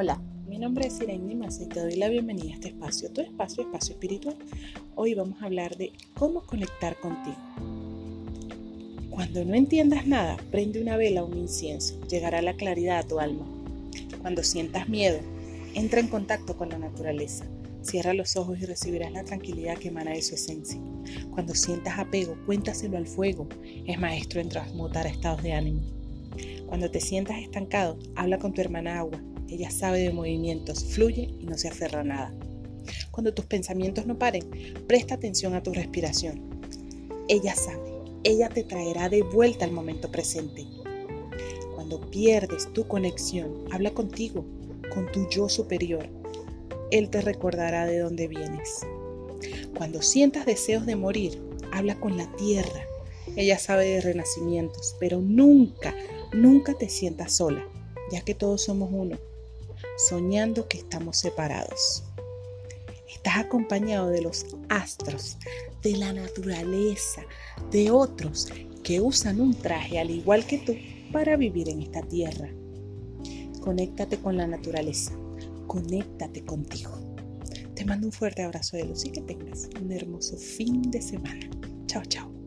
Hola, mi nombre es Irene Massa y te doy la bienvenida a este espacio, tu espacio, espacio espiritual. Hoy vamos a hablar de cómo conectar contigo. Cuando no entiendas nada, prende una vela o un incienso, llegará la claridad a tu alma. Cuando sientas miedo, entra en contacto con la naturaleza. Cierra los ojos y recibirás la tranquilidad que emana de su esencia. Cuando sientas apego, cuéntaselo al fuego. Es maestro en transmutar estados de ánimo. Cuando te sientas estancado, habla con tu hermana agua. Ella sabe de movimientos, fluye y no se aferra a nada. Cuando tus pensamientos no paren, presta atención a tu respiración. Ella sabe, ella te traerá de vuelta al momento presente. Cuando pierdes tu conexión, habla contigo, con tu yo superior. Él te recordará de dónde vienes. Cuando sientas deseos de morir, habla con la tierra. Ella sabe de renacimientos, pero nunca, nunca te sientas sola, ya que todos somos uno, soñando que estamos separados. Estás acompañado de los astros, de la naturaleza, de otros que usan un traje al igual que tú para vivir en esta tierra. Conéctate con la naturaleza, conéctate contigo. Te mando un fuerte abrazo de luz y que tengas un hermoso fin de semana. Chao, chao.